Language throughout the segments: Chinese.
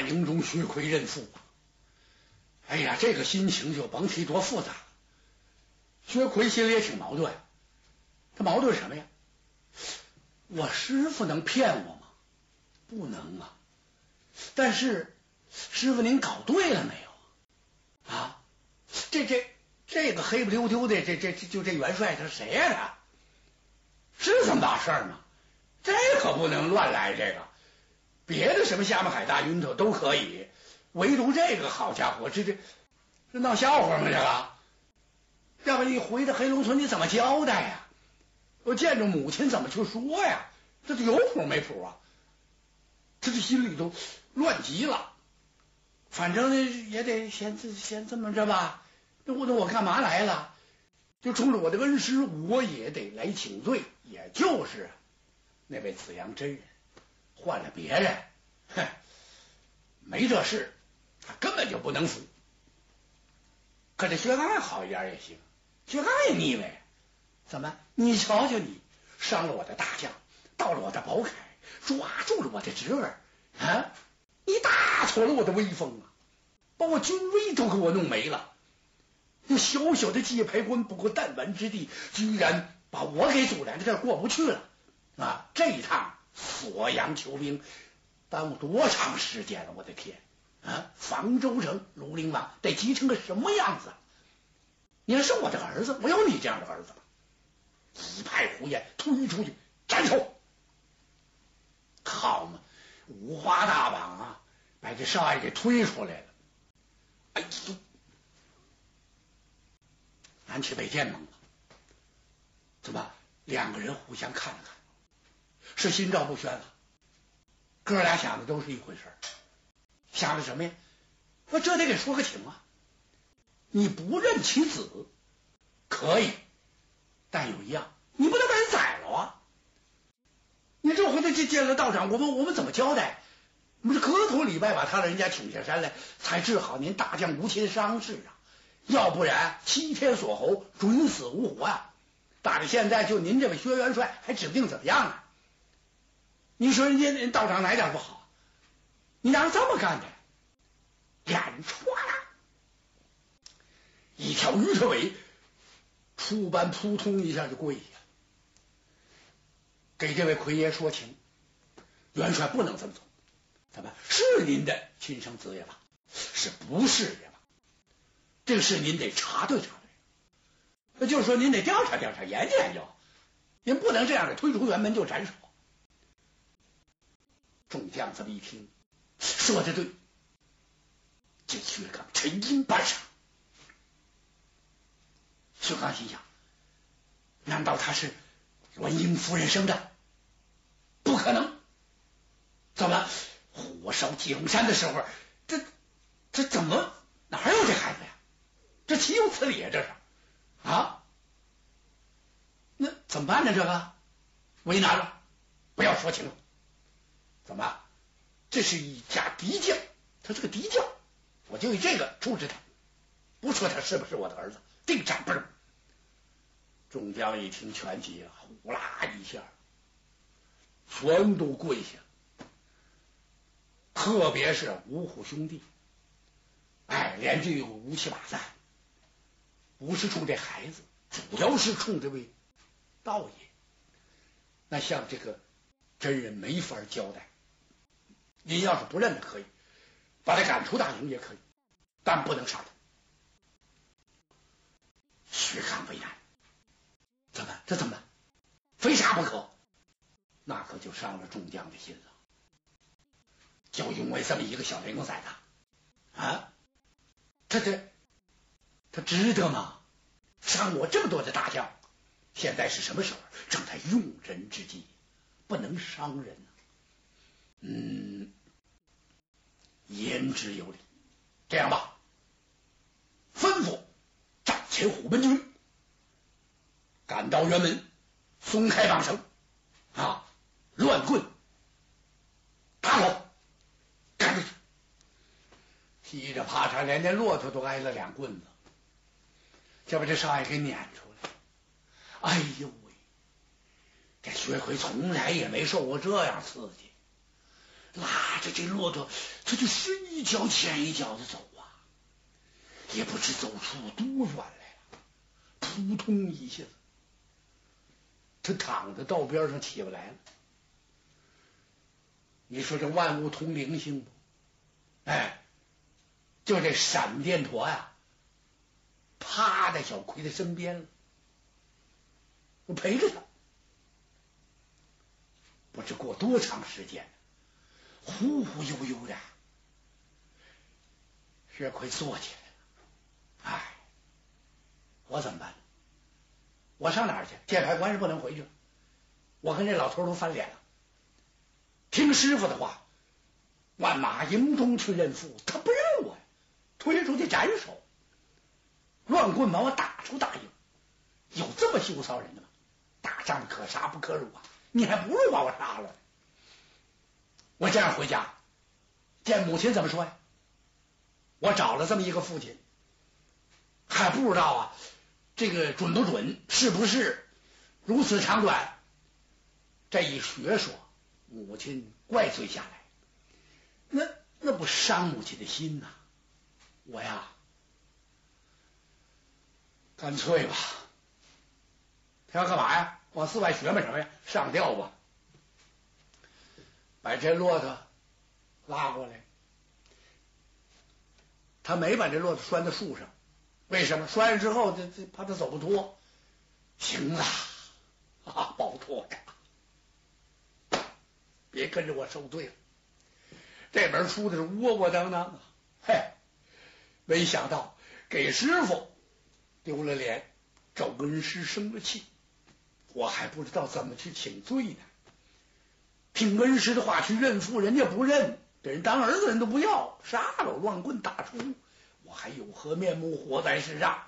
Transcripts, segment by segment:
营中，薛奎认父！哎呀，这个心情就甭提多复杂。薛奎心里也挺矛盾，他矛盾什么呀？我师傅能骗我吗？不能啊！但是师傅您搞对了没有啊？这这这个黑不溜丢的，这这这就这元帅他是谁呀？他是这么大事儿吗？这可不能乱来，这个别的什么下马海大晕头都可以，唯独这个好家伙，这这这闹笑话吗？这个，要不你回到黑龙村你怎么交代呀？我见着母亲怎么去说呀？这是有谱没谱啊？他这心里头乱极了。反正也得先先这么着吧。那我那我干嘛来了？就冲着我的恩师，我也得来请罪。也就是那位紫阳真人，换了别人，哼，没这事，他根本就不能死。可这薛刚好一点也行，薛刚也腻歪。怎么？你瞧瞧你，伤了我的大将，盗了我的宝铠，抓住了我的侄儿啊！你大挫了我的威风啊，把我军威都给我弄没了。那小小的界牌关，不过弹丸之地，居然把我给阻拦在这儿过不去了啊！这一趟锁阳求兵，耽误多长时间了？我的天啊！房州城庐陵王得急成个什么样子？你要是我的儿子，我有你这样的儿子吗？一派胡言，推出去斩首！好嘛，五花大绑啊，把这少爷给推出来了。哎呦，南去北见懵了，怎么？两个人互相看了看，是心照不宣了。哥俩想的都是一回事想的什么呀？我这得给说个情啊！你不认其子可以。但有一样，你不能把人宰了啊！你这回他见见了道长，我们我们怎么交代？我们是磕头礼拜把他人家请下山来，才治好您大将无亲伤势啊！要不然七天锁喉，准死无活啊！打到现在，就您这位薛元帅还指不定怎么样啊！你说人家人道长哪点不好？你让人这么干的，眼戳了，一条鱼腿尾。出班扑通一下就跪下，给这位奎爷说情，元帅不能这么做。怎么是您的亲生子也罢，是不是也罢，这个事您得查对查对。那就是说，您得调查调查，研究研究，您不能这样的推出辕门就斩首。众将这么一听，说的对，这薛刚沉吟半晌。薛刚心想：难道他是栾英夫人生的？不可能！怎么火烧铁山的时候，这这怎么哪有这孩子呀？这岂有此理啊！这是啊？那怎么办呢？这个为难了，不要说清楚。怎么？这是一家敌将，他是个敌将，我就以这个处置他，不说他是不是我的儿子。定斩不是。众将一听，全急了，呼啦一下，全都跪下。特别是五虎兄弟，哎，连这个乌七八三，不是冲这孩子，主要是冲这位道爷。那像这个真人没法交代。您要是不认，可以把他赶出大营，也可以，但不能杀他。徐康为难，怎么这怎么非杀不可？那可就伤了众将的心了。就因为这么一个小连公崽子啊，他这他值得吗？伤我这么多的大将，现在是什么时候？正在用人之际，不能伤人。嗯，言之有理。这样吧，吩咐战。前虎门军赶到辕门，松开绑绳啊，乱棍打跑，赶出去，噼里啪嚓，连那骆驼都挨了两棍子，就把这少爷给撵出来。哎呦喂，这薛奎从来也没受过这样刺激，拉着这骆驼，他就是一脚浅一脚的走啊，也不知走出多远来了。扑通一下子，他躺在道边上起不来了。你说这万物通灵性不？哎，就这闪电驼呀，趴在小葵的身边了，我陪着他。不知过多长时间，忽忽悠悠的，薛奎坐起来了。哎，我怎么办？我上哪儿去？界牌关是不能回去了。我跟这老头都翻脸了。听师傅的话，万马营中去认父，他不认我呀，推出去斩首。乱棍把我打出大营，有这么羞臊人的吗？打仗可杀不可辱啊！你还不如把我杀了。我这样回家见母亲怎么说呀？我找了这么一个父亲，还不知道啊，这个准不准，是不是如此长短？这一学说。母亲怪罪下来，那那不伤母亲的心呐！我呀，干脆吧，他要干嘛呀？往寺外学嘛什么呀？上吊吧！把这骆驼拉过来，他没把这骆驼拴在树上，为什么？拴上之后，这这怕他走不脱。行了，啊，保脱呀！别跟着我受罪了，这本书的是窝窝当当啊！嘿，没想到给师傅丢了脸，找恩师生了气，我还不知道怎么去请罪呢。听恩师的话去认父，人家不认，给人当儿子人都不要，杀了乱棍打出，我还有何面目活在世上？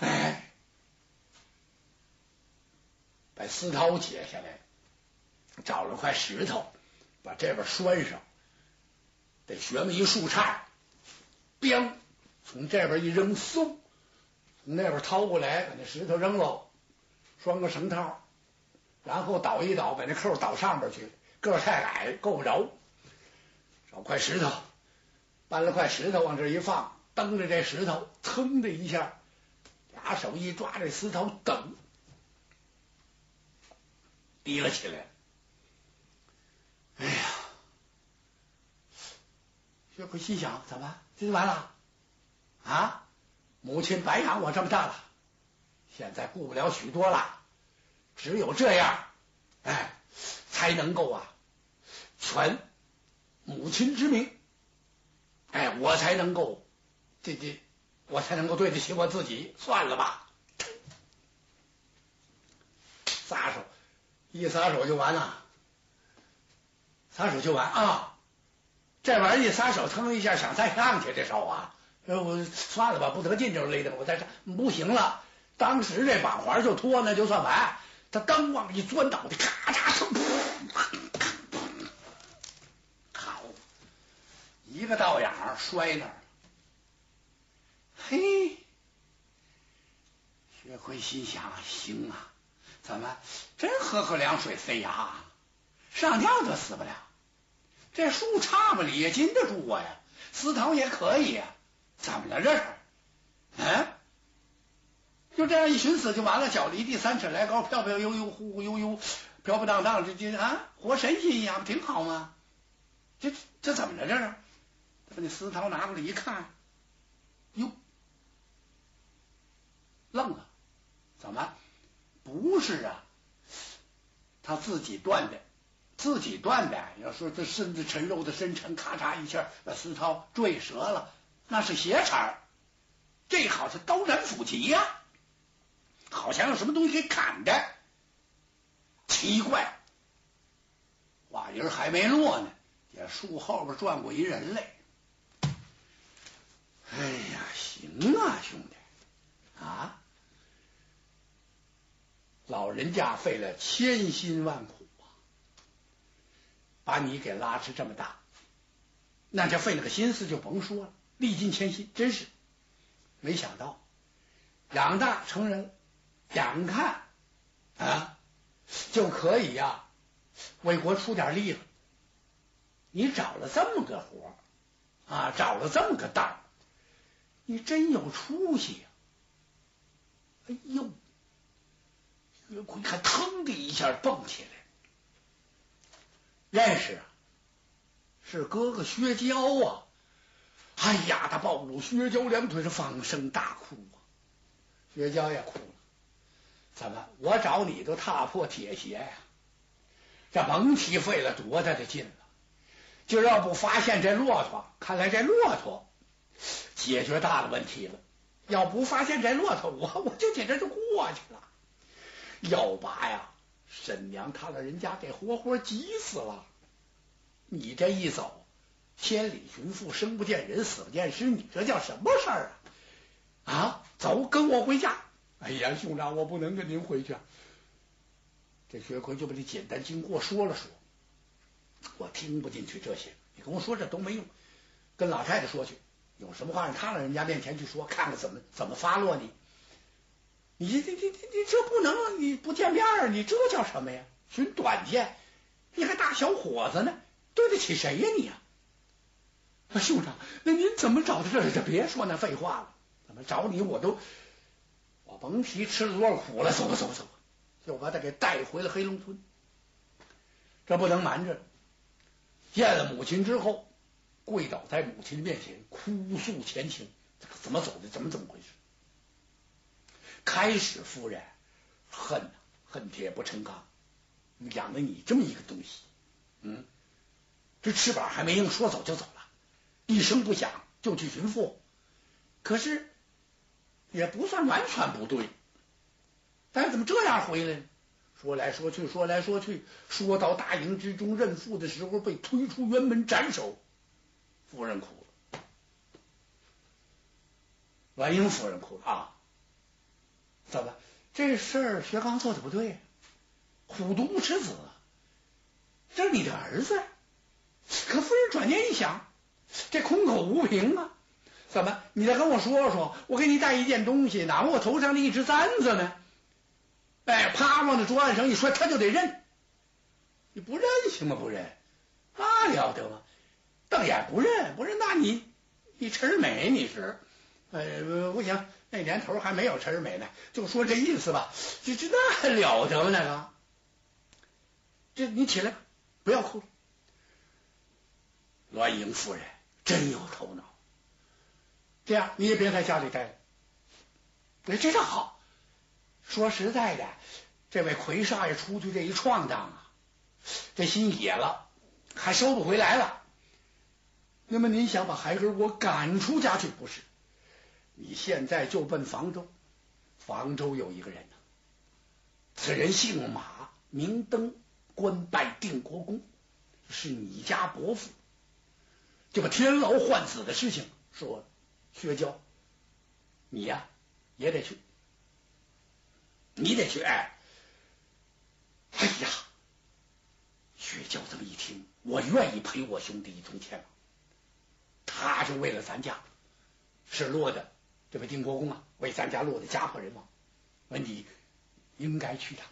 哎，把丝绦解下来。找了块石头，把这边拴上，得学么一树杈，彪，从这边一扔，嗖，从那边掏过来，把那石头扔喽，拴个绳套，然后倒一倒，把那扣倒上边去，个太矮够不着，找块石头，搬了块石头往这一放，蹬着这石头，噌的一下，俩手一抓这丝头，等，提了起来。哎呀，薛奎心想：怎么？这就完了？啊，母亲白养我这么大了，现在顾不了许多了，只有这样，哎，才能够啊，全母亲之名，哎，我才能够，这这，我才能够对得起我自己。算了吧，撒手，一撒手就完了。撒手就完啊！这玩意儿一撒手，腾一下想再上去，这手啊，我算了吧，不得劲就勒的我再上不行了。当时这绑环就脱，那就算完。他刚往一钻脑袋，咔嚓声，好，一个倒影摔那儿。嘿，薛奎心想：行啊，怎么真喝口凉水塞牙？上吊就死不了，这树杈子里也禁得住我呀，丝绦也可以呀，怎么了这是？这样一寻死就完了，脚离地三尺来高，飘飘悠悠，忽忽悠悠，飘飘荡荡，这这啊，活神仙一样，不挺好吗？这这怎么了这是？把那丝绦拿过来一看，哟，愣了，怎么？不是啊，他自己断的。自己断的，要说这身子沉肉的深沉，咔嚓一下把丝绦坠折了，那是斜茬这好像刀斩斧戟呀，好像有什么东西给砍的。奇怪，话音还没落呢，在树后边转过一人来。哎呀，行啊，兄弟啊，老人家费了千辛万苦啊。把你给拉扯这么大，那就费那个心思就甭说了，历尽千辛，真是没想到养大成人，眼看啊就可以呀为国出点力了。你找了这么个活啊，找了这么个当，你真有出息呀！哎呦，薛奎还腾的一下蹦起来，认识啊，是哥哥薛娇啊！哎呀，他抱住薛娇两腿是放声大哭啊！薛娇也哭了，怎么我找你都踏破铁鞋呀？这甭提费了多大的劲了。就要不发现这骆驼，看来这骆驼解决大的问题了。要不发现这骆驼，我我就紧这就过去了。要把呀，沈娘她老人家给活活急死了。你这一走，千里寻父，生不见人，死不见尸，你这叫什么事儿啊？啊，走，跟我回家。哎呀，兄长，我不能跟您回去。这薛奎就把这简单经过说了说。我听不进去这些，你跟我说这都没用。跟老太太说去，有什么话让他老人家面前去说，看看怎么怎么发落你。你这这这这你这不能，你不见面啊你这叫什么呀？寻短见，你还大小伙子呢，对得起谁呀你啊？兄长，那您怎么找到这儿？就别说那废话了。怎么找你我都，甭提吃了多少苦了。走吧走吧走吧，就把他给带回了黑龙村。这不能瞒着。见了母亲之后，跪倒在母亲的面前，哭诉前情，怎么走的，怎么怎么回事？开始夫人恨，恨铁不成钢，养了你这么一个东西，嗯，这翅膀还没硬，说走就走了，一声不响就去寻父，可是也不算完全不对，但是怎么这样回来呢？说来说去，说来说去，说到大营之中认父的时候，被推出辕门斩首。夫人哭了，婉英夫人哭了啊！怎么这事儿薛刚做的不对？虎毒不食子，这是你的儿子。可夫人转念一想，这空口无凭啊！怎么你再跟我说说，我给你带一件东西，哪怕我头上的一只簪子呢？哎，啪往那桌案上一摔，他就得认。你不认行吗？不认，那了得吗？瞪眼不认，不认，那你你陈世美你是？哎，不行，那年头还没有陈世美呢。就说这意思吧，这这那还了得吗？那个，这你起来，不要哭了。栾英夫人真有头脑。这样你也别在家里待了。哎，这倒好。说实在的，这位奎少爷出去这一闯荡啊，这心野了，还收不回来了。那么您想把孩儿我赶出家去？不是，你现在就奔房州。房州有一个人呢，此人姓马，名登，官拜定国公，是你家伯父。就把天牢换子的事情说，薛娇，你呀也得去。你得去哎！哎呀，薛娇这么一听，我愿意陪我兄弟一同前往。他就为了咱家是落的这位定国公啊，为咱家落的家破人亡。那你应该去趟，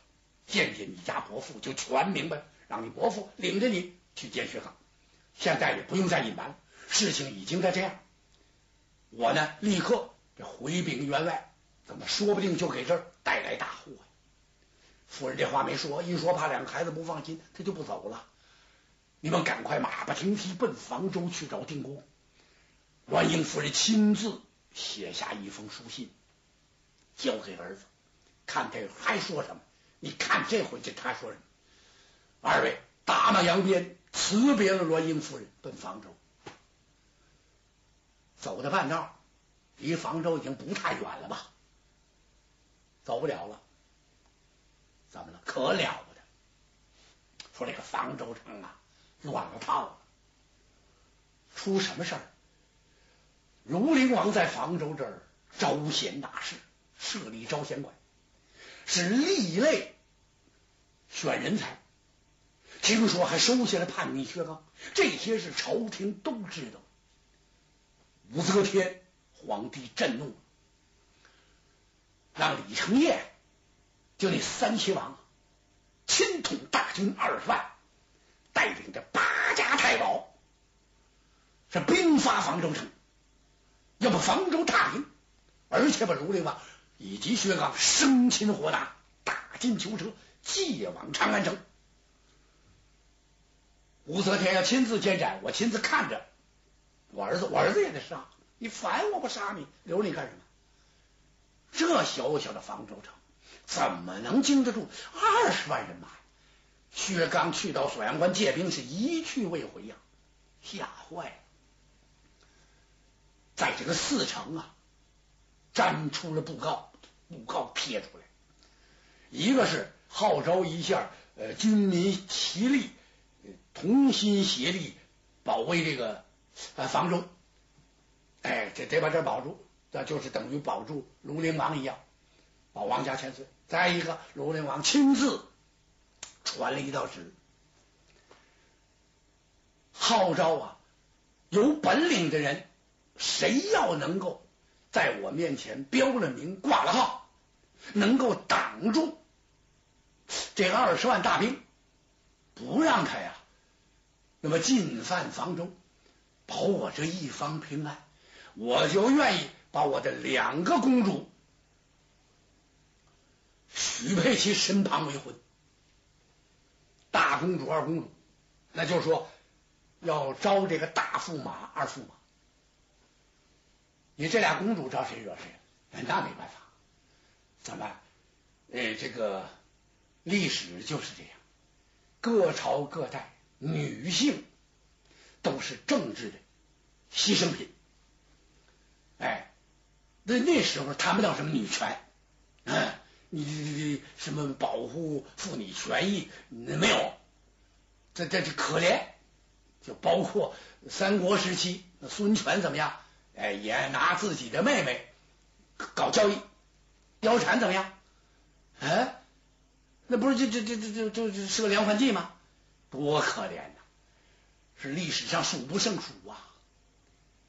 见见你家伯父，就全明白。让你伯父领着你去见薛刚。现在也不用再隐瞒了，事情已经在这样。我呢，立刻这回禀员外。怎么说不定就给这儿带来大祸呀？夫人这话没说，一说怕两个孩子不放心，他就不走了。你们赶快马不停蹄奔房州去找定国。栾英夫人亲自写下一封书信，交给儿子，看他还说什么。你看这回这他说什么？二位打马扬鞭，辞别了栾英夫人，奔房州。走到半道，离房州已经不太远了吧？走不了了，怎么了？可了不得！说这个房州城啊，乱了套了，出什么事儿？庐陵王在房州这儿招贤纳士，设立招贤馆，是另类选人才。听说还收下了叛逆薛刚，这些是朝廷都知道。武则天皇帝震怒。让李成业就那三齐王亲统大军二十万，带领着八家太保是兵发房州城，要把房州踏平，而且把卢陵王以及薛刚生擒活打，打进囚车，借往长安城。武则天要亲自监斩，我亲自看着，我儿子，我儿子也得杀。你烦我不杀你，留你干什么？这小小的方州城怎么能经得住二十万人马？薛刚去到锁阳关借兵，是一去未回呀，吓坏了。在这个四城啊，粘出了布告，布告贴出来，一个是号召一下呃军民齐力，同心协力保卫这个呃房中，哎，这得把这保住，那就是等于保住庐陵王一样，保王家千岁。再一个，庐陵王亲自。传了一道旨，号召啊，有本领的人，谁要能够在我面前标了名、挂了号，能够挡住这二十万大兵，不让他呀，那么进犯房中，保我这一方平安，我就愿意把我的两个公主许配其身旁为婚。大公主、二公主，那就是说要招这个大驸马、二驸马。你这俩公主招谁惹谁？那没办法，怎么？呃，这个历史就是这样，各朝各代女性都是政治的牺牲品。哎，那那时候谈不到什么女权，嗯。你你你什么保护妇女权益？没有，这这这可怜。就包括三国时期，孙权怎么样？哎，也拿自己的妹妹搞交易、貂蝉怎么样？哎，那不是就就就就就就是个连环计吗？多可怜呐！是历史上数不胜数啊。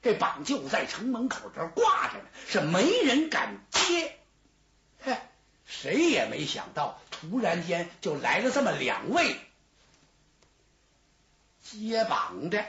这榜就在城门口这挂着呢，是没人敢接。嘿。谁也没想到，突然间就来了这么两位接榜的。